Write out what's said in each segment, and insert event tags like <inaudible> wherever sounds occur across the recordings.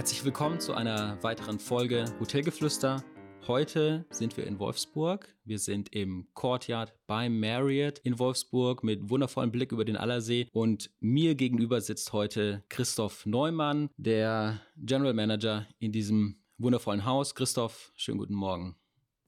Herzlich willkommen zu einer weiteren Folge Hotelgeflüster. Heute sind wir in Wolfsburg. Wir sind im Courtyard bei Marriott in Wolfsburg mit wundervollem Blick über den Allersee. Und mir gegenüber sitzt heute Christoph Neumann, der General Manager in diesem wundervollen Haus. Christoph, schönen guten Morgen.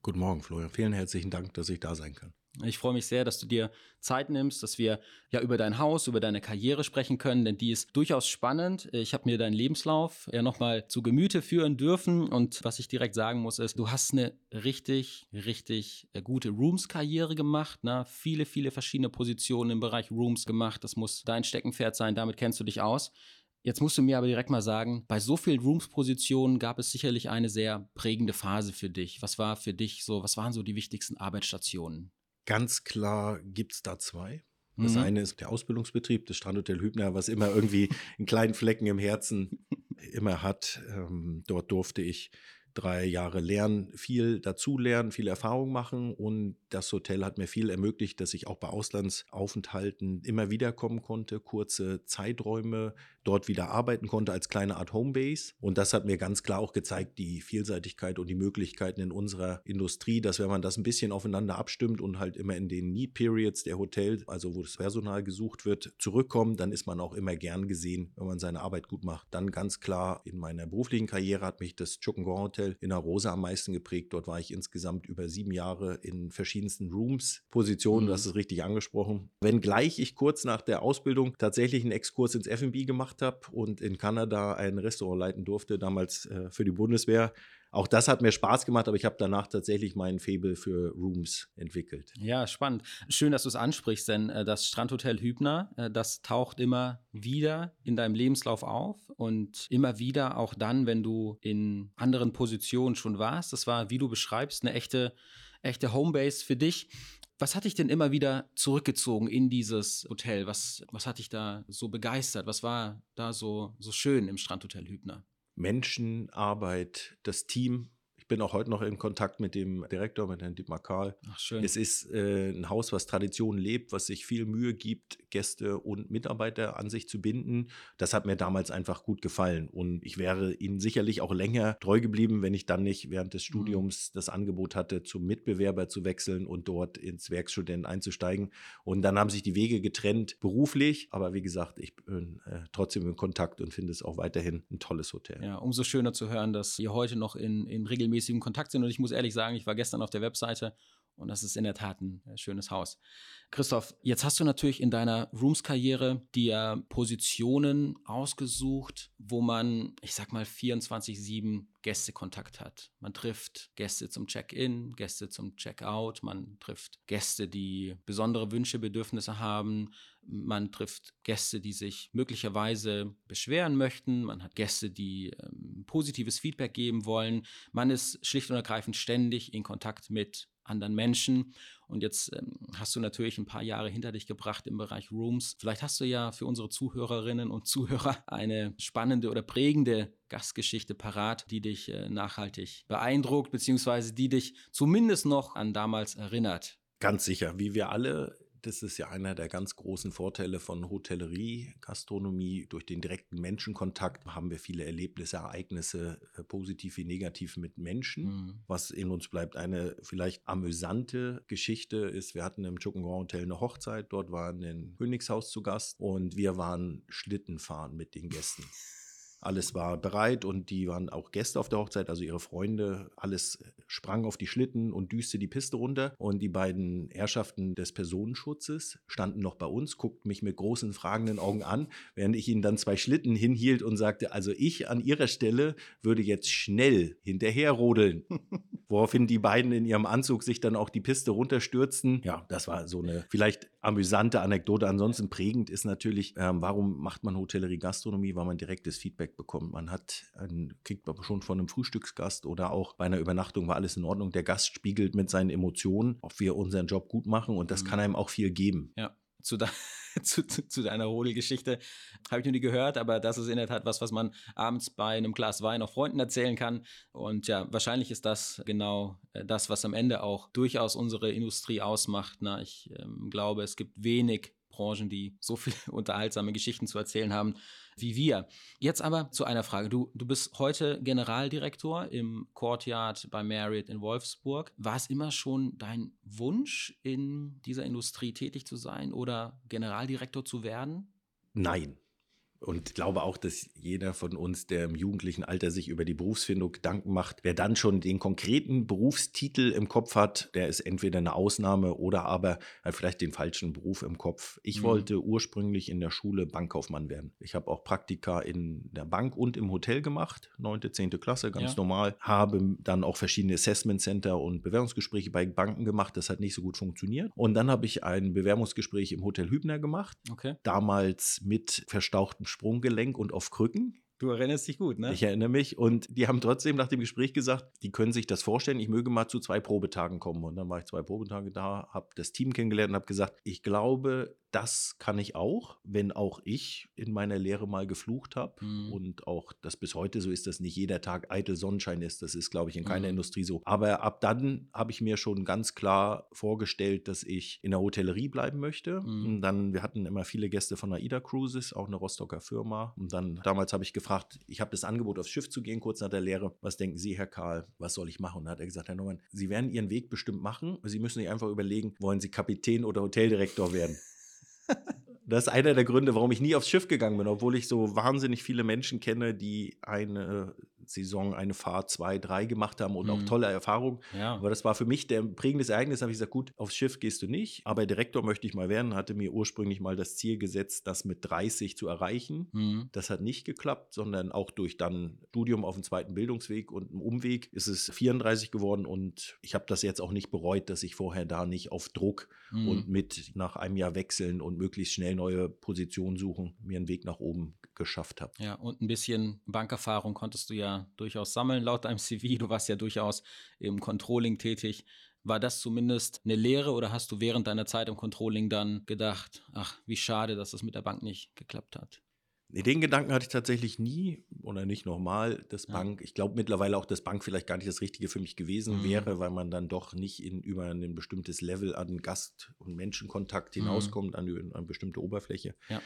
Guten Morgen, Florian. Vielen herzlichen Dank, dass ich da sein kann. Ich freue mich sehr, dass du dir Zeit nimmst, dass wir ja über dein Haus, über deine Karriere sprechen können, denn die ist durchaus spannend. Ich habe mir deinen Lebenslauf ja nochmal zu Gemüte führen dürfen und was ich direkt sagen muss ist, du hast eine richtig, richtig äh, gute Rooms-Karriere gemacht, ne? viele, viele verschiedene Positionen im Bereich Rooms gemacht. Das muss dein Steckenpferd sein, damit kennst du dich aus. Jetzt musst du mir aber direkt mal sagen, bei so vielen Rooms-Positionen gab es sicherlich eine sehr prägende Phase für dich. Was war für dich so, was waren so die wichtigsten Arbeitsstationen? Ganz klar gibt es da zwei. Das mhm. eine ist der Ausbildungsbetrieb des Strandhotel Hübner, was immer irgendwie einen kleinen Flecken im Herzen immer hat. Ähm, dort durfte ich drei Jahre lernen, viel dazulernen, viel Erfahrung machen und das Hotel hat mir viel ermöglicht, dass ich auch bei Auslandsaufenthalten immer wieder kommen konnte, kurze Zeiträume dort wieder arbeiten konnte als kleine Art Homebase und das hat mir ganz klar auch gezeigt, die Vielseitigkeit und die Möglichkeiten in unserer Industrie, dass wenn man das ein bisschen aufeinander abstimmt und halt immer in den Need Periods der Hotels, also wo das Personal gesucht wird, zurückkommt, dann ist man auch immer gern gesehen, wenn man seine Arbeit gut macht. Dann ganz klar in meiner beruflichen Karriere hat mich das Chukungon Hotel Hotel in der Rosa am meisten geprägt. Dort war ich insgesamt über sieben Jahre in verschiedensten Rooms, Positionen, mhm. das ist richtig angesprochen. Wenngleich ich kurz nach der Ausbildung tatsächlich einen Exkurs ins F&B gemacht habe und in Kanada ein Restaurant leiten durfte, damals äh, für die Bundeswehr, auch das hat mir Spaß gemacht, aber ich habe danach tatsächlich meinen Fable für Rooms entwickelt. Ja, spannend. Schön, dass du es ansprichst, denn äh, das Strandhotel Hübner, äh, das taucht immer wieder in deinem Lebenslauf auf und immer wieder auch dann, wenn du in anderen Positionen schon warst. Das war, wie du beschreibst, eine echte, echte Homebase für dich. Was hat dich denn immer wieder zurückgezogen in dieses Hotel? Was, was hat dich da so begeistert? Was war da so, so schön im Strandhotel Hübner? Menschenarbeit, das Team, bin auch heute noch in Kontakt mit dem Direktor, mit Herrn Dietmar Karl. Ach, schön. Es ist äh, ein Haus, was Tradition lebt, was sich viel Mühe gibt, Gäste und Mitarbeiter an sich zu binden. Das hat mir damals einfach gut gefallen. Und ich wäre Ihnen sicherlich auch länger treu geblieben, wenn ich dann nicht während des mhm. Studiums mhm. das Angebot hatte, zum Mitbewerber zu wechseln und dort ins Werkstudent einzusteigen. Und dann haben sich die Wege getrennt beruflich. Aber wie gesagt, ich bin äh, trotzdem in Kontakt und finde es auch weiterhin ein tolles Hotel. Ja, umso schöner zu hören, dass ihr heute noch in, in regelmäßigen regelmäßigem Kontakt sind. Und ich muss ehrlich sagen, ich war gestern auf der Webseite und das ist in der Tat ein äh, schönes Haus. Christoph, jetzt hast du natürlich in deiner Rooms-Karriere dir Positionen ausgesucht, wo man, ich sag mal, 24-7 Gästekontakt hat. Man trifft Gäste zum Check-in, Gäste zum Check-out, man trifft Gäste, die besondere Wünsche, Bedürfnisse haben, man trifft Gäste, die sich möglicherweise beschweren möchten, man hat Gäste, die ähm, positives Feedback geben wollen, man ist schlicht und ergreifend ständig in Kontakt mit anderen Menschen. Und jetzt ähm, hast du natürlich ein paar Jahre hinter dich gebracht im Bereich Rooms. Vielleicht hast du ja für unsere Zuhörerinnen und Zuhörer <laughs> eine spannende oder prägende Gastgeschichte parat, die dich äh, nachhaltig beeindruckt, beziehungsweise die dich zumindest noch an damals erinnert. Ganz sicher, wie wir alle das ist ja einer der ganz großen Vorteile von Hotellerie, Gastronomie. Durch den direkten Menschenkontakt haben wir viele Erlebnisse, Ereignisse, äh, positiv wie negativ mit Menschen. Mhm. Was in uns bleibt, eine vielleicht amüsante Geschichte ist, wir hatten im Chukungon Hotel eine Hochzeit, dort war ein Königshaus zu Gast und wir waren Schlittenfahren mit den Gästen. <laughs> Alles war bereit und die waren auch Gäste auf der Hochzeit, also ihre Freunde. Alles sprang auf die Schlitten und düste die Piste runter. Und die beiden Herrschaften des Personenschutzes standen noch bei uns, guckten mich mit großen fragenden Augen an, während ich ihnen dann zwei Schlitten hinhielt und sagte, also ich an ihrer Stelle würde jetzt schnell hinterherrodeln. <laughs> Woraufhin die beiden in ihrem Anzug sich dann auch die Piste runterstürzten. Ja, das war so eine vielleicht amüsante Anekdote. Ansonsten prägend ist natürlich, ähm, warum macht man Hotellerie Gastronomie? Weil man direktes Feedback bekommt. Man hat ein, kriegt man schon von einem Frühstücksgast oder auch bei einer Übernachtung war alles in Ordnung. Der Gast spiegelt mit seinen Emotionen, ob wir unseren Job gut machen und das mhm. kann einem auch viel geben. Ja zu, de <laughs> zu, zu, deiner Rodelgeschichte habe ich noch nie gehört, aber das ist in der Tat was, was man abends bei einem Glas Wein auch Freunden erzählen kann. Und ja, wahrscheinlich ist das genau äh, das, was am Ende auch durchaus unsere Industrie ausmacht. Na, ich ähm, glaube, es gibt wenig Branchen, die so viele <laughs> unterhaltsame Geschichten zu erzählen haben wie wir. Jetzt aber zu einer Frage. Du, du bist heute Generaldirektor im Courtyard bei Marriott in Wolfsburg. War es immer schon dein Wunsch, in dieser Industrie tätig zu sein oder Generaldirektor zu werden? Nein. Und ich glaube auch, dass jeder von uns, der im jugendlichen Alter sich über die Berufsfindung Gedanken macht, wer dann schon den konkreten Berufstitel im Kopf hat, der ist entweder eine Ausnahme oder aber hat vielleicht den falschen Beruf im Kopf. Ich mhm. wollte ursprünglich in der Schule Bankkaufmann werden. Ich habe auch Praktika in der Bank und im Hotel gemacht, neunte, zehnte Klasse, ganz ja. normal. Habe dann auch verschiedene Assessment Center und Bewerbungsgespräche bei Banken gemacht. Das hat nicht so gut funktioniert. Und dann habe ich ein Bewerbungsgespräch im Hotel Hübner gemacht. Okay. Damals mit verstauchtem Sprunggelenk und auf Krücken. Du erinnerst dich gut, ne? Ich erinnere mich. Und die haben trotzdem nach dem Gespräch gesagt, die können sich das vorstellen, ich möge mal zu zwei Probetagen kommen. Und dann war ich zwei Probetage da, habe das Team kennengelernt und habe gesagt, ich glaube, das kann ich auch, wenn auch ich in meiner Lehre mal geflucht habe mhm. und auch das bis heute so ist, dass nicht jeder Tag eitel Sonnenschein ist. Das ist, glaube ich, in keiner mhm. Industrie so. Aber ab dann habe ich mir schon ganz klar vorgestellt, dass ich in der Hotellerie bleiben möchte. Mhm. Und dann, wir hatten immer viele Gäste von AIDA Cruises, auch eine Rostocker Firma. Und dann, damals habe ich gefragt, ich habe das Angebot, aufs Schiff zu gehen, kurz nach der Lehre. Was denken Sie, Herr Karl, was soll ich machen? Und dann hat er gesagt, Herr Neumann, Sie werden Ihren Weg bestimmt machen. Sie müssen sich einfach überlegen, wollen Sie Kapitän oder Hoteldirektor werden? Das ist einer der Gründe, warum ich nie aufs Schiff gegangen bin, obwohl ich so wahnsinnig viele Menschen kenne, die eine Saison eine Fahrt zwei, drei gemacht haben und mhm. auch tolle Erfahrungen. Ja. Aber das war für mich der prägendes Ereignis. Da habe ich gesagt, gut, aufs Schiff gehst du nicht, aber Direktor möchte ich mal werden. Hatte mir ursprünglich mal das Ziel gesetzt, das mit 30 zu erreichen. Mhm. Das hat nicht geklappt, sondern auch durch dann Studium auf dem zweiten Bildungsweg und einem Umweg ist es 34 geworden und ich habe das jetzt auch nicht bereut, dass ich vorher da nicht auf Druck mhm. und mit nach einem Jahr wechseln und möglichst schnell neue Positionen suchen, mir einen Weg nach oben geschafft habe. Ja, und ein bisschen Bankerfahrung konntest du ja durchaus sammeln laut deinem <laughs> CV. Du warst ja durchaus im Controlling tätig. War das zumindest eine Lehre oder hast du während deiner Zeit im Controlling dann gedacht, ach, wie schade, dass das mit der Bank nicht geklappt hat? Den Gedanken hatte ich tatsächlich nie oder nicht nochmal, dass ja. Bank, ich glaube mittlerweile auch, dass Bank vielleicht gar nicht das Richtige für mich gewesen mhm. wäre, weil man dann doch nicht in, über ein bestimmtes Level an Gast- und Menschenkontakt mhm. hinauskommt, mhm. an, an, eine bestimmte Oberfläche. Ja.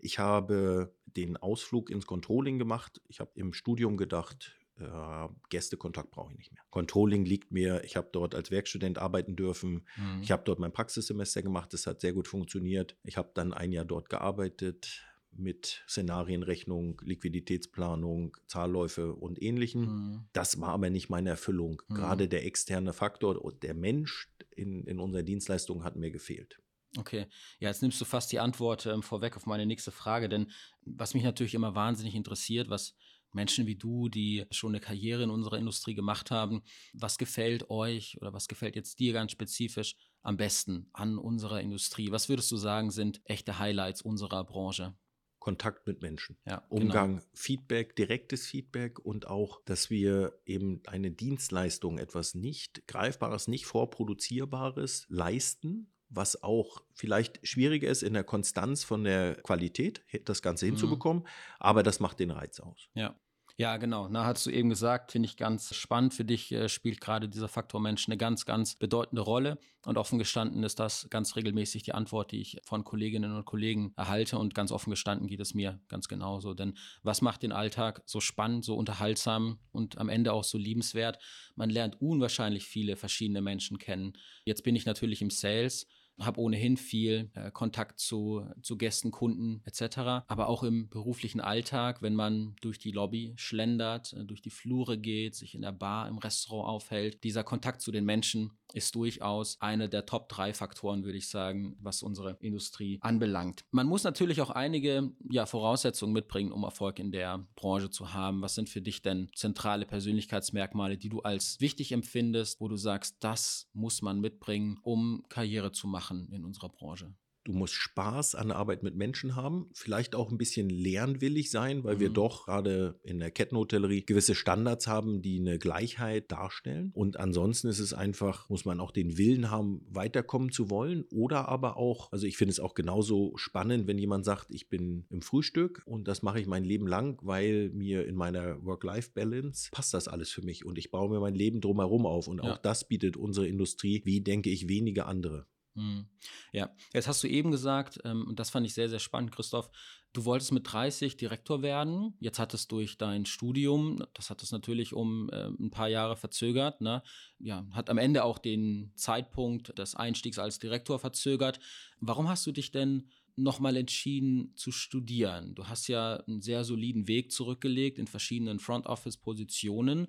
Ich habe den Ausflug ins Controlling gemacht. Ich habe im Studium gedacht, äh, Gästekontakt brauche ich nicht mehr. Controlling liegt mir. Ich habe dort als Werkstudent arbeiten dürfen. Mhm. Ich habe dort mein Praxissemester gemacht. Das hat sehr gut funktioniert. Ich habe dann ein Jahr dort gearbeitet mit Szenarienrechnung, Liquiditätsplanung, Zahlläufe und ähnlichem. Mhm. Das war aber nicht meine Erfüllung. Mhm. Gerade der externe Faktor und der Mensch in, in unserer Dienstleistung hat mir gefehlt. Okay, ja, jetzt nimmst du fast die Antwort ähm, vorweg auf meine nächste Frage, denn was mich natürlich immer wahnsinnig interessiert, was Menschen wie du, die schon eine Karriere in unserer Industrie gemacht haben, was gefällt euch oder was gefällt jetzt dir ganz spezifisch am besten an unserer Industrie? Was würdest du sagen, sind echte Highlights unserer Branche? Kontakt mit Menschen. Ja, genau. Umgang, genau. Feedback, direktes Feedback und auch, dass wir eben eine Dienstleistung, etwas nicht Greifbares, nicht Vorproduzierbares leisten was auch vielleicht schwieriger ist in der Konstanz von der Qualität, das Ganze mhm. hinzubekommen, mhm. aber das macht den Reiz aus. Ja. Ja, genau. Na, hast du eben gesagt, finde ich ganz spannend. Für dich äh, spielt gerade dieser Faktor Mensch eine ganz, ganz bedeutende Rolle. Und offen gestanden ist das ganz regelmäßig die Antwort, die ich von Kolleginnen und Kollegen erhalte. Und ganz offen gestanden geht es mir ganz genauso. Denn was macht den Alltag so spannend, so unterhaltsam und am Ende auch so liebenswert? Man lernt unwahrscheinlich viele verschiedene Menschen kennen. Jetzt bin ich natürlich im Sales habe ohnehin viel äh, Kontakt zu, zu Gästen, Kunden etc. Aber auch im beruflichen Alltag, wenn man durch die Lobby schlendert, äh, durch die Flure geht, sich in der Bar, im Restaurant aufhält, dieser Kontakt zu den Menschen ist durchaus einer der Top drei Faktoren, würde ich sagen, was unsere Industrie anbelangt. Man muss natürlich auch einige ja, Voraussetzungen mitbringen, um Erfolg in der Branche zu haben. Was sind für dich denn zentrale Persönlichkeitsmerkmale, die du als wichtig empfindest, wo du sagst, das muss man mitbringen, um Karriere zu machen in unserer Branche? Du musst Spaß an der Arbeit mit Menschen haben, vielleicht auch ein bisschen lernwillig sein, weil mhm. wir doch gerade in der Kettenhotellerie gewisse Standards haben, die eine Gleichheit darstellen. Und ansonsten ist es einfach, muss man auch den Willen haben, weiterkommen zu wollen. Oder aber auch, also ich finde es auch genauso spannend, wenn jemand sagt, ich bin im Frühstück und das mache ich mein Leben lang, weil mir in meiner Work-Life-Balance passt das alles für mich und ich baue mir mein Leben drumherum auf. Und auch ja. das bietet unsere Industrie, wie denke ich, wenige andere. Mhm. Ja, jetzt hast du eben gesagt, ähm, und das fand ich sehr, sehr spannend, Christoph, du wolltest mit 30 Direktor werden. Jetzt hat es durch dein Studium, das hat es natürlich um äh, ein paar Jahre verzögert, ne? ja, hat am Ende auch den Zeitpunkt des Einstiegs als Direktor verzögert. Warum hast du dich denn nochmal entschieden zu studieren? Du hast ja einen sehr soliden Weg zurückgelegt in verschiedenen Front-Office-Positionen.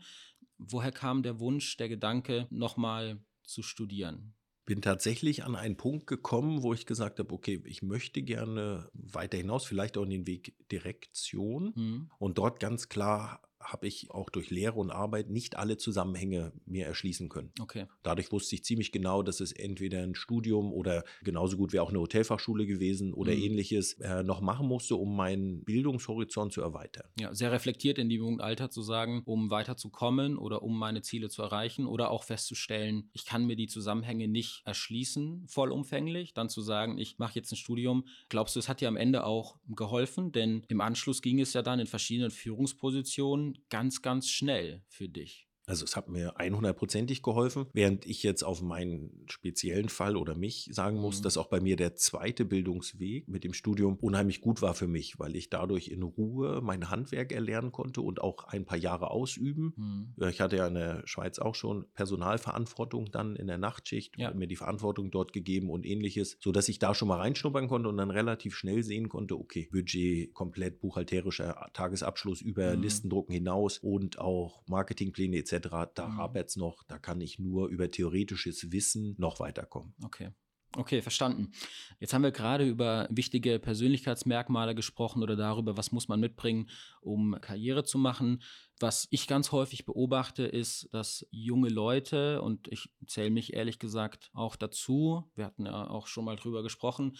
Woher kam der Wunsch, der Gedanke, nochmal zu studieren? Bin tatsächlich an einen Punkt gekommen, wo ich gesagt habe, okay, ich möchte gerne weiter hinaus, vielleicht auch in den Weg Direktion mhm. und dort ganz klar habe ich auch durch Lehre und Arbeit nicht alle Zusammenhänge mir erschließen können. Okay. Dadurch wusste ich ziemlich genau, dass es entweder ein Studium oder genauso gut wäre auch eine Hotelfachschule gewesen oder mhm. ähnliches äh, noch machen musste, um meinen Bildungshorizont zu erweitern. Ja, sehr reflektiert in dem Alter zu sagen, um weiterzukommen oder um meine Ziele zu erreichen oder auch festzustellen, ich kann mir die Zusammenhänge nicht erschließen, vollumfänglich, dann zu sagen, ich mache jetzt ein Studium. Glaubst du, es hat dir am Ende auch geholfen? Denn im Anschluss ging es ja dann in verschiedenen Führungspositionen ganz, ganz schnell für dich. Also es hat mir 100%ig geholfen, während ich jetzt auf meinen speziellen Fall oder mich sagen muss, mhm. dass auch bei mir der zweite Bildungsweg mit dem Studium unheimlich gut war für mich, weil ich dadurch in Ruhe mein Handwerk erlernen konnte und auch ein paar Jahre ausüben. Mhm. Ich hatte ja in der Schweiz auch schon Personalverantwortung dann in der Nachtschicht, ja. mir die Verantwortung dort gegeben und ähnliches, sodass ich da schon mal reinschnuppern konnte und dann relativ schnell sehen konnte, okay, Budget, komplett buchhalterischer Tagesabschluss über mhm. Listendrucken hinaus und auch Marketingpläne etc da mhm. hapert es noch, da kann ich nur über theoretisches Wissen noch weiterkommen. Okay. Okay, verstanden. Jetzt haben wir gerade über wichtige Persönlichkeitsmerkmale gesprochen oder darüber, was muss man mitbringen, um Karriere zu machen. Was ich ganz häufig beobachte, ist, dass junge Leute, und ich zähle mich ehrlich gesagt auch dazu, wir hatten ja auch schon mal drüber gesprochen,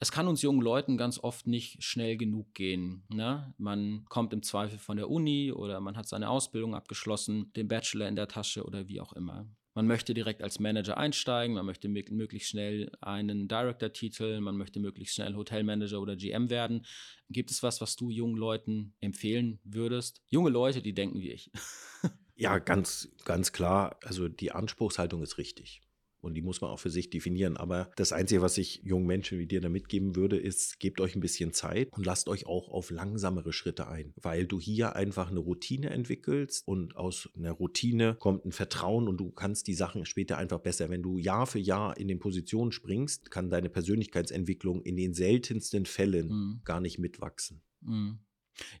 es kann uns jungen Leuten ganz oft nicht schnell genug gehen. Ne? Man kommt im Zweifel von der Uni oder man hat seine Ausbildung abgeschlossen, den Bachelor in der Tasche oder wie auch immer. Man möchte direkt als Manager einsteigen, man möchte möglichst schnell einen Director-Titel, man möchte möglichst schnell Hotelmanager oder GM werden. Gibt es was, was du jungen Leuten empfehlen würdest? Junge Leute, die denken wie ich. <laughs> ja, ganz, ganz klar. Also die Anspruchshaltung ist richtig. Und die muss man auch für sich definieren. Aber das Einzige, was ich jungen Menschen wie dir da mitgeben würde, ist, gebt euch ein bisschen Zeit und lasst euch auch auf langsamere Schritte ein. Weil du hier einfach eine Routine entwickelst und aus einer Routine kommt ein Vertrauen und du kannst die Sachen später einfach besser. Wenn du Jahr für Jahr in den Positionen springst, kann deine Persönlichkeitsentwicklung in den seltensten Fällen mhm. gar nicht mitwachsen. Mhm.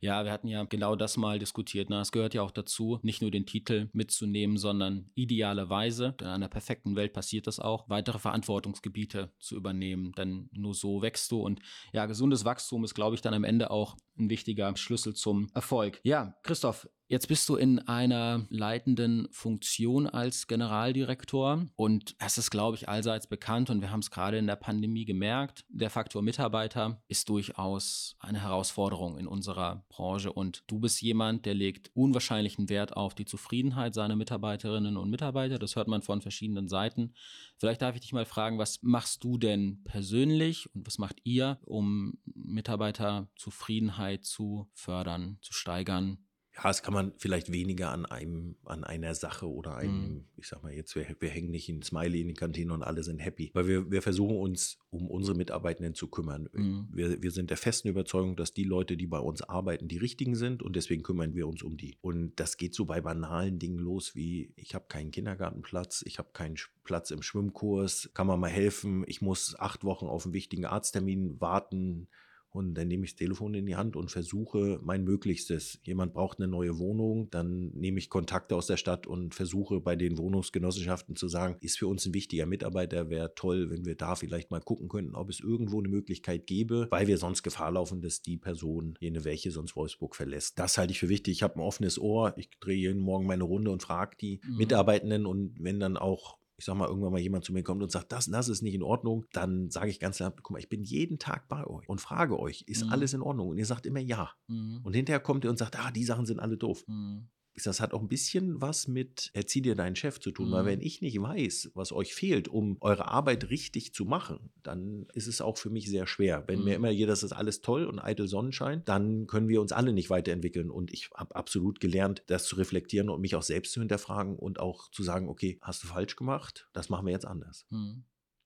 Ja, wir hatten ja genau das mal diskutiert. Ne? Es gehört ja auch dazu, nicht nur den Titel mitzunehmen, sondern idealerweise, in einer perfekten Welt passiert das auch, weitere Verantwortungsgebiete zu übernehmen. Denn nur so wächst du. Und ja, gesundes Wachstum ist, glaube ich, dann am Ende auch ein wichtiger Schlüssel zum Erfolg. Ja, Christoph, Jetzt bist du in einer leitenden Funktion als Generaldirektor und es ist, glaube ich, allseits bekannt und wir haben es gerade in der Pandemie gemerkt. Der Faktor Mitarbeiter ist durchaus eine Herausforderung in unserer Branche und du bist jemand, der legt unwahrscheinlichen Wert auf die Zufriedenheit seiner Mitarbeiterinnen und Mitarbeiter. Das hört man von verschiedenen Seiten. Vielleicht darf ich dich mal fragen, was machst du denn persönlich und was macht ihr, um Mitarbeiterzufriedenheit zu fördern, zu steigern? Ja, das kann man vielleicht weniger an einem, an einer Sache oder einem, mhm. ich sag mal jetzt, wir, wir hängen nicht ein Smiley in die Kantine und alle sind happy. Weil wir, wir versuchen uns um unsere Mitarbeitenden zu kümmern. Mhm. Wir, wir sind der festen Überzeugung, dass die Leute, die bei uns arbeiten, die richtigen sind und deswegen kümmern wir uns um die. Und das geht so bei banalen Dingen los wie, ich habe keinen Kindergartenplatz, ich habe keinen Platz im Schwimmkurs, kann man mal helfen, ich muss acht Wochen auf einen wichtigen Arzttermin warten und dann nehme ich das Telefon in die Hand und versuche mein Möglichstes. Jemand braucht eine neue Wohnung, dann nehme ich Kontakte aus der Stadt und versuche bei den Wohnungsgenossenschaften zu sagen, ist für uns ein wichtiger Mitarbeiter, wäre toll, wenn wir da vielleicht mal gucken könnten, ob es irgendwo eine Möglichkeit gäbe, weil wir sonst Gefahr laufen, dass die Person, jene welche sonst Wolfsburg verlässt. Das halte ich für wichtig. Ich habe ein offenes Ohr. Ich drehe jeden Morgen meine Runde und frage die mhm. Mitarbeitenden und wenn dann auch ich sag mal, irgendwann mal jemand zu mir kommt und sagt, das und das ist nicht in Ordnung, dann sage ich ganz klar, guck mal, ich bin jeden Tag bei euch und frage euch, ist mhm. alles in Ordnung? Und ihr sagt immer ja. Mhm. Und hinterher kommt ihr und sagt, ah, die Sachen sind alle doof. Mhm das hat auch ein bisschen was mit erzieh dir deinen Chef zu tun, mhm. weil wenn ich nicht weiß, was euch fehlt, um eure Arbeit richtig zu machen, dann ist es auch für mich sehr schwer. Wenn mhm. mir immer jeder, das ist alles toll und eitel Sonnenschein, dann können wir uns alle nicht weiterentwickeln. Und ich habe absolut gelernt, das zu reflektieren und mich auch selbst zu hinterfragen und auch zu sagen, okay, hast du falsch gemacht? Das machen wir jetzt anders. Mhm.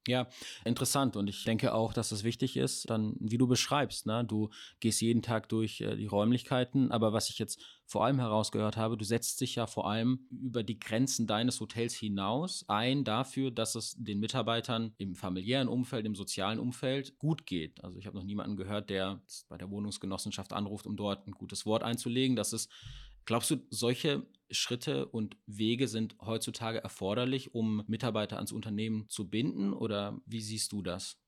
Ja, interessant. Und ich denke auch, dass es wichtig ist, dann, wie du beschreibst, ne? du gehst jeden Tag durch äh, die Räumlichkeiten, aber was ich jetzt vor allem herausgehört habe, du setzt dich ja vor allem über die Grenzen deines Hotels hinaus ein dafür, dass es den Mitarbeitern im familiären Umfeld, im sozialen Umfeld gut geht. Also ich habe noch niemanden gehört, der bei der Wohnungsgenossenschaft anruft, um dort ein gutes Wort einzulegen. Das ist Glaubst du, solche Schritte und Wege sind heutzutage erforderlich, um Mitarbeiter ans Unternehmen zu binden? Oder wie siehst du das?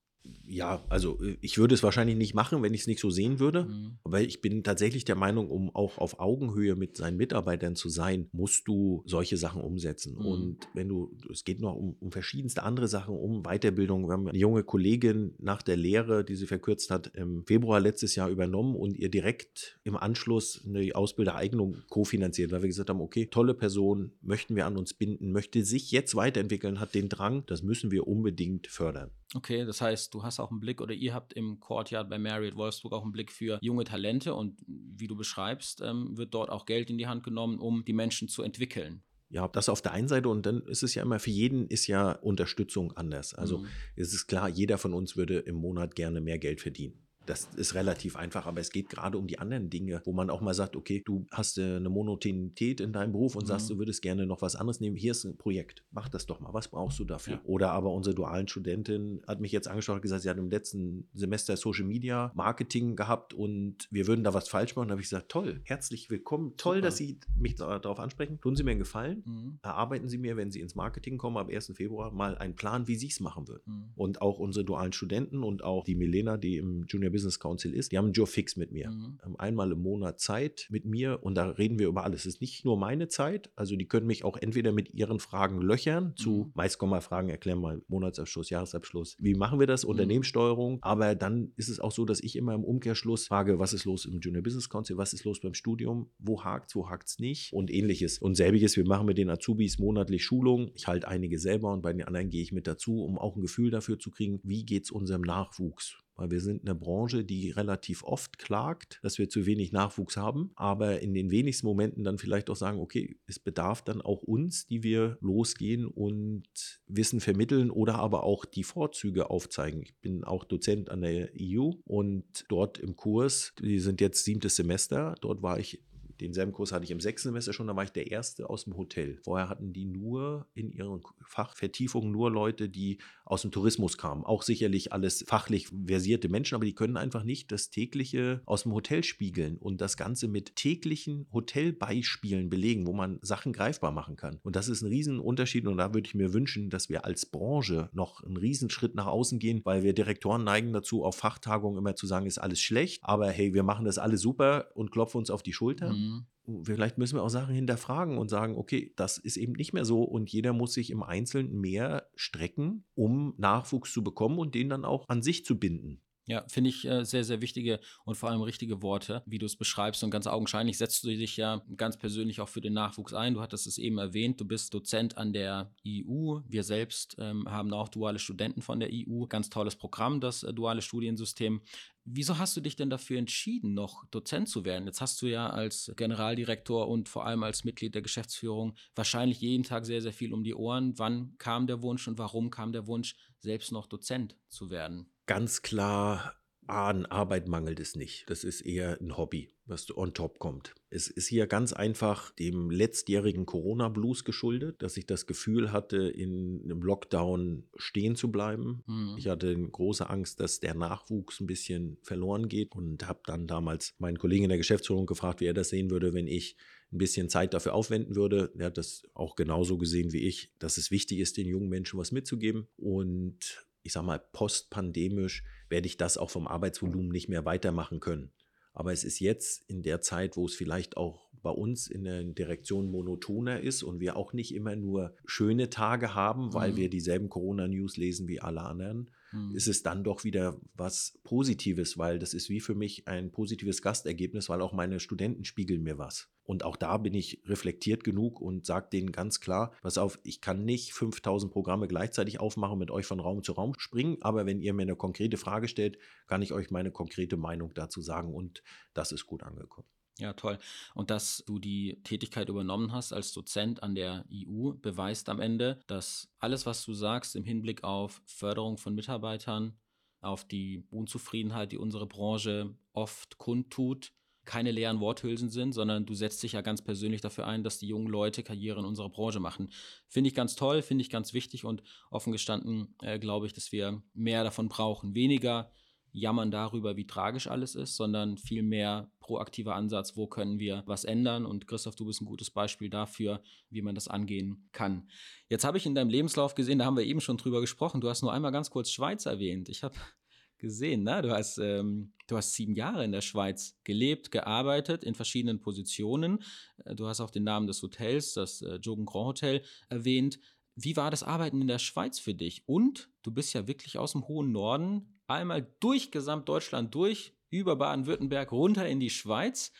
Ja, also äh, ich würde es wahrscheinlich nicht machen, wenn ich es nicht so sehen würde. Mhm. Aber ich bin tatsächlich der Meinung, um auch auf Augenhöhe mit seinen Mitarbeitern zu sein, musst du solche Sachen umsetzen. Mhm. Und wenn du, es geht noch um, um, verschiedenste andere Sachen, um Weiterbildung. Wir haben eine junge Kollegin nach der Lehre, die sie verkürzt hat, im Februar letztes Jahr übernommen und ihr direkt im Anschluss eine Ausbildereignung kofinanziert, weil wir gesagt haben, okay, tolle Person, möchten wir an uns binden, möchte sich jetzt weiterentwickeln, hat den Drang, das müssen wir unbedingt fördern. Okay, das heißt, du hast auch einen Blick oder ihr habt im Courtyard bei Marriott Wolfsburg auch einen Blick für junge Talente und wie du beschreibst, ähm, wird dort auch Geld in die Hand genommen, um die Menschen zu entwickeln. Ja, das auf der einen Seite und dann ist es ja immer für jeden ist ja Unterstützung anders. Also mhm. es ist klar, jeder von uns würde im Monat gerne mehr Geld verdienen. Das ist relativ einfach, aber es geht gerade um die anderen Dinge, wo man auch mal sagt, okay, du hast äh, eine Monotonität in deinem Beruf und mhm. sagst, du würdest gerne noch was anderes nehmen. Hier ist ein Projekt, mach das doch mal. Was brauchst du dafür? Ja. Oder aber unsere dualen Studentin hat mich jetzt angeschaut und gesagt, sie hat im letzten Semester Social Media Marketing gehabt und wir würden da was falsch machen. Da habe ich gesagt, toll, herzlich willkommen. Toll, Super. dass Sie mich darauf ansprechen. Tun Sie mir einen Gefallen. Mhm. Erarbeiten Sie mir, wenn Sie ins Marketing kommen, ab 1. Februar mal einen Plan, wie Sie es machen würden. Mhm. Und auch unsere dualen Studenten und auch die Milena, die im Junior Business Council ist, die haben einen Job fix mit mir. Mhm. Haben einmal im Monat Zeit mit mir und da reden wir über alles. Es ist nicht nur meine Zeit, also die können mich auch entweder mit ihren Fragen löchern, zu mhm. meist kommen mal Fragen, erklären mal Monatsabschluss, Jahresabschluss, wie machen wir das, mhm. Unternehmenssteuerung, aber dann ist es auch so, dass ich immer im Umkehrschluss frage, was ist los im Junior Business Council, was ist los beim Studium, wo hakt es, wo hakt es nicht und ähnliches. Und selbiges, wir machen mit den Azubis monatlich Schulungen, ich halte einige selber und bei den anderen gehe ich mit dazu, um auch ein Gefühl dafür zu kriegen, wie geht es unserem Nachwuchs weil wir sind eine Branche, die relativ oft klagt, dass wir zu wenig Nachwuchs haben, aber in den wenigsten Momenten dann vielleicht auch sagen, okay, es bedarf dann auch uns, die wir losgehen und Wissen vermitteln oder aber auch die Vorzüge aufzeigen. Ich bin auch Dozent an der EU und dort im Kurs, die sind jetzt siebtes Semester, dort war ich denselben Kurs hatte ich im sechsten Semester schon, da war ich der Erste aus dem Hotel. Vorher hatten die nur in ihren Fachvertiefungen nur Leute, die aus dem Tourismus kamen. Auch sicherlich alles fachlich versierte Menschen, aber die können einfach nicht das tägliche aus dem Hotel spiegeln und das Ganze mit täglichen Hotelbeispielen belegen, wo man Sachen greifbar machen kann. Und das ist ein Riesenunterschied und da würde ich mir wünschen, dass wir als Branche noch einen Riesenschritt nach außen gehen, weil wir Direktoren neigen dazu, auf Fachtagungen immer zu sagen, ist alles schlecht, aber hey, wir machen das alles super und klopfen uns auf die Schulter. Mhm. Mhm. Vielleicht müssen wir auch Sachen hinterfragen und sagen, okay, das ist eben nicht mehr so und jeder muss sich im Einzelnen mehr strecken, um Nachwuchs zu bekommen und den dann auch an sich zu binden. Ja, finde ich äh, sehr, sehr wichtige und vor allem richtige Worte, wie du es beschreibst. Und ganz augenscheinlich setzt du dich ja ganz persönlich auch für den Nachwuchs ein. Du hattest es eben erwähnt, du bist Dozent an der EU. Wir selbst ähm, haben auch duale Studenten von der EU. Ganz tolles Programm, das äh, duale Studiensystem. Wieso hast du dich denn dafür entschieden, noch Dozent zu werden? Jetzt hast du ja als Generaldirektor und vor allem als Mitglied der Geschäftsführung wahrscheinlich jeden Tag sehr, sehr viel um die Ohren. Wann kam der Wunsch und warum kam der Wunsch, selbst noch Dozent zu werden? Ganz klar an Arbeit mangelt es nicht. Das ist eher ein Hobby, was on top kommt. Es ist hier ganz einfach dem letztjährigen Corona-Blues geschuldet, dass ich das Gefühl hatte, in einem Lockdown stehen zu bleiben. Mhm. Ich hatte große Angst, dass der Nachwuchs ein bisschen verloren geht und habe dann damals meinen Kollegen in der Geschäftsführung gefragt, wie er das sehen würde, wenn ich ein bisschen Zeit dafür aufwenden würde. Er hat das auch genauso gesehen wie ich, dass es wichtig ist, den jungen Menschen was mitzugeben. Und ich sage mal, postpandemisch werde ich das auch vom Arbeitsvolumen nicht mehr weitermachen können. Aber es ist jetzt in der Zeit, wo es vielleicht auch bei uns in der Direktion monotoner ist und wir auch nicht immer nur schöne Tage haben, weil mhm. wir dieselben Corona-News lesen wie alle anderen, mhm. ist es dann doch wieder was Positives, weil das ist wie für mich ein positives Gastergebnis, weil auch meine Studenten spiegeln mir was. Und auch da bin ich reflektiert genug und sage denen ganz klar, pass auf, ich kann nicht 5000 Programme gleichzeitig aufmachen, mit euch von Raum zu Raum springen, aber wenn ihr mir eine konkrete Frage stellt, kann ich euch meine konkrete Meinung dazu sagen und das ist gut angekommen. Ja, toll. Und dass du die Tätigkeit übernommen hast als Dozent an der EU, beweist am Ende, dass alles, was du sagst im Hinblick auf Förderung von Mitarbeitern, auf die Unzufriedenheit, die unsere Branche oft kundtut, keine leeren Worthülsen sind, sondern du setzt dich ja ganz persönlich dafür ein, dass die jungen Leute Karriere in unserer Branche machen. Finde ich ganz toll, finde ich ganz wichtig und offen gestanden äh, glaube ich, dass wir mehr davon brauchen. Weniger jammern darüber, wie tragisch alles ist, sondern viel mehr proaktiver Ansatz, wo können wir was ändern. Und Christoph, du bist ein gutes Beispiel dafür, wie man das angehen kann. Jetzt habe ich in deinem Lebenslauf gesehen, da haben wir eben schon drüber gesprochen, du hast nur einmal ganz kurz Schweiz erwähnt. Ich habe <laughs> gesehen, ne? du, hast, ähm, du hast sieben Jahre in der Schweiz gelebt, gearbeitet, in verschiedenen Positionen. Äh, du hast auch den Namen des Hotels, das äh, Jogen Grand Hotel, erwähnt. Wie war das Arbeiten in der Schweiz für dich? Und du bist ja wirklich aus dem hohen Norden einmal durch Gesamtdeutschland durch, über Baden-Württemberg runter in die Schweiz.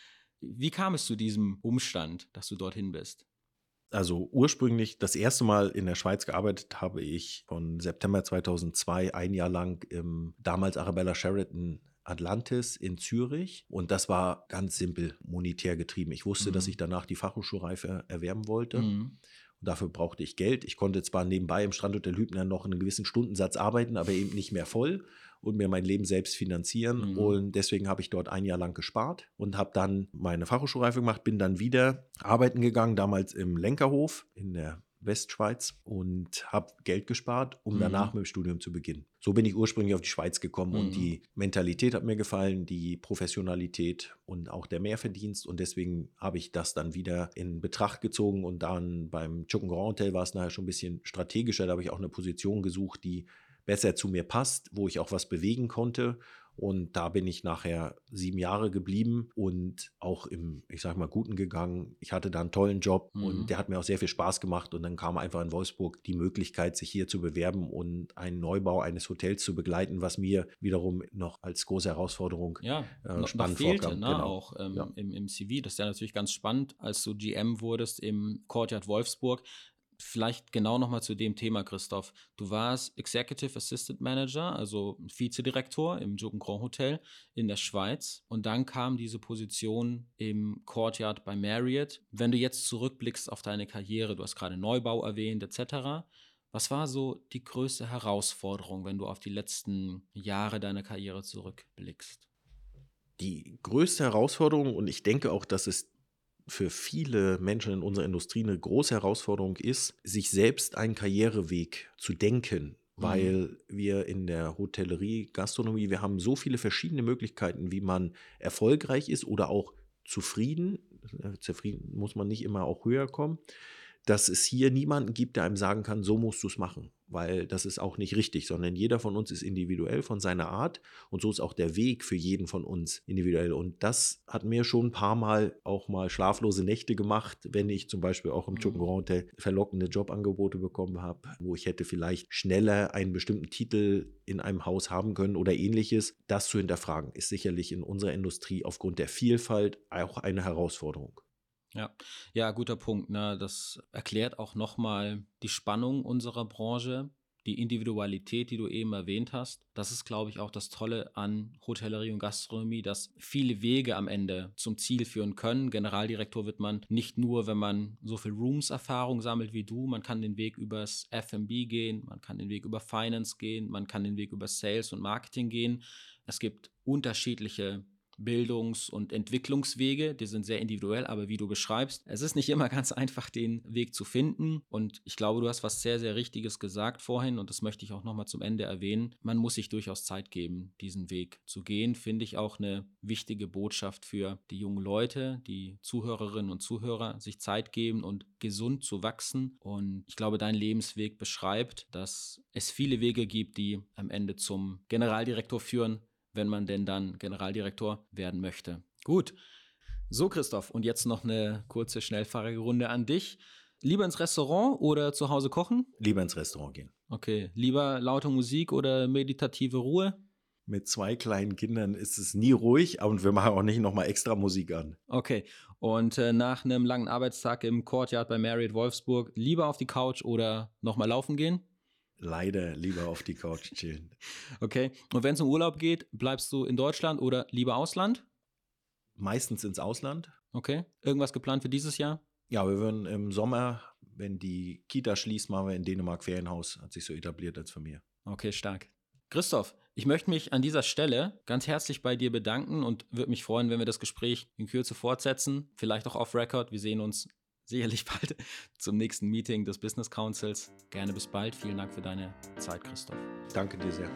Wie kam es zu diesem Umstand, dass du dorthin bist? Also ursprünglich das erste Mal in der Schweiz gearbeitet habe ich von September 2002 ein Jahr lang im damals Arabella Sheraton Atlantis in Zürich und das war ganz simpel monetär getrieben. Ich wusste, mhm. dass ich danach die Fachhochschulreife erwerben wollte. Mhm. Und dafür brauchte ich Geld. Ich konnte zwar nebenbei im Standhotel Hübner noch einen gewissen Stundensatz arbeiten, aber eben nicht mehr voll und mir mein Leben selbst finanzieren. Mhm. Und deswegen habe ich dort ein Jahr lang gespart und habe dann meine Fachhochschulreife gemacht, bin dann wieder arbeiten gegangen, damals im Lenkerhof in der Westschweiz und habe Geld gespart, um mhm. danach mit dem Studium zu beginnen. So bin ich ursprünglich auf die Schweiz gekommen mhm. und die Mentalität hat mir gefallen, die Professionalität und auch der Mehrverdienst und deswegen habe ich das dann wieder in Betracht gezogen und dann beim Chucken Grand Hotel war es nachher schon ein bisschen strategischer, da habe ich auch eine Position gesucht, die besser zu mir passt, wo ich auch was bewegen konnte. Und da bin ich nachher sieben Jahre geblieben und auch im, ich sag mal, Guten gegangen. Ich hatte da einen tollen Job mhm. und der hat mir auch sehr viel Spaß gemacht. Und dann kam einfach in Wolfsburg die Möglichkeit, sich hier zu bewerben und einen Neubau eines Hotels zu begleiten, was mir wiederum noch als große Herausforderung ja, äh, spannend noch fehlte, vorkam. Ne? Genau. Auch ähm, ja. im, im CV. Das ist ja natürlich ganz spannend, als du GM wurdest im Courtyard Wolfsburg Vielleicht genau nochmal zu dem Thema, Christoph. Du warst Executive Assistant Manager, also Vizedirektor im Jogen Grand Hotel in der Schweiz. Und dann kam diese Position im Courtyard bei Marriott. Wenn du jetzt zurückblickst auf deine Karriere, du hast gerade Neubau erwähnt, etc. Was war so die größte Herausforderung, wenn du auf die letzten Jahre deiner Karriere zurückblickst? Die größte Herausforderung, und ich denke auch, dass es für viele Menschen in unserer Industrie eine große Herausforderung ist, sich selbst einen Karriereweg zu denken, weil mhm. wir in der Hotellerie, Gastronomie, wir haben so viele verschiedene Möglichkeiten, wie man erfolgreich ist oder auch zufrieden. Zufrieden muss man nicht immer auch höher kommen, dass es hier niemanden gibt, der einem sagen kann, so musst du es machen weil das ist auch nicht richtig, sondern jeder von uns ist individuell von seiner Art und so ist auch der Weg für jeden von uns individuell. Und das hat mir schon ein paar Mal auch mal schlaflose Nächte gemacht, wenn ich zum Beispiel auch im mhm. Hotel verlockende Jobangebote bekommen habe, wo ich hätte vielleicht schneller einen bestimmten Titel in einem Haus haben können oder ähnliches. Das zu hinterfragen ist sicherlich in unserer Industrie aufgrund der Vielfalt auch eine Herausforderung. Ja, ja, guter Punkt. Ne? Das erklärt auch nochmal die Spannung unserer Branche, die Individualität, die du eben erwähnt hast. Das ist, glaube ich, auch das Tolle an Hotellerie und Gastronomie, dass viele Wege am Ende zum Ziel führen können. Generaldirektor wird man nicht nur, wenn man so viel Rooms-Erfahrung sammelt wie du. Man kann den Weg übers F&B gehen, man kann den Weg über Finance gehen, man kann den Weg über Sales und Marketing gehen. Es gibt unterschiedliche Bildungs- und Entwicklungswege, die sind sehr individuell, aber wie du beschreibst, es ist nicht immer <laughs> ganz einfach, den Weg zu finden. Und ich glaube, du hast was sehr, sehr Richtiges gesagt vorhin und das möchte ich auch nochmal zum Ende erwähnen. Man muss sich durchaus Zeit geben, diesen Weg zu gehen, finde ich auch eine wichtige Botschaft für die jungen Leute, die Zuhörerinnen und Zuhörer, sich Zeit geben und gesund zu wachsen. Und ich glaube, dein Lebensweg beschreibt, dass es viele Wege gibt, die am Ende zum Generaldirektor führen wenn man denn dann Generaldirektor werden möchte. Gut. So, Christoph, und jetzt noch eine kurze, schnellfahrige Runde an dich. Lieber ins Restaurant oder zu Hause kochen? Lieber ins Restaurant gehen. Okay. Lieber laute Musik oder meditative Ruhe? Mit zwei kleinen Kindern ist es nie ruhig und wir machen auch nicht nochmal extra Musik an. Okay. Und äh, nach einem langen Arbeitstag im Courtyard bei Marriott Wolfsburg lieber auf die Couch oder nochmal laufen gehen? Leider lieber auf die Couch chillen. Okay. Und wenn es um Urlaub geht, bleibst du in Deutschland oder lieber Ausland? meistens ins Ausland. Okay. Irgendwas geplant für dieses Jahr? Ja, wir würden im Sommer, wenn die Kita schließt, machen wir in Dänemark Ferienhaus. Hat sich so etabliert als Familie. Okay, stark. Christoph, ich möchte mich an dieser Stelle ganz herzlich bei dir bedanken und würde mich freuen, wenn wir das Gespräch in Kürze fortsetzen. Vielleicht auch off Record. Wir sehen uns sicherlich <laughs> bald zum nächsten Meeting des Business Councils. Gerne bis bald. Vielen Dank für deine Zeit, Christoph. Danke dir sehr.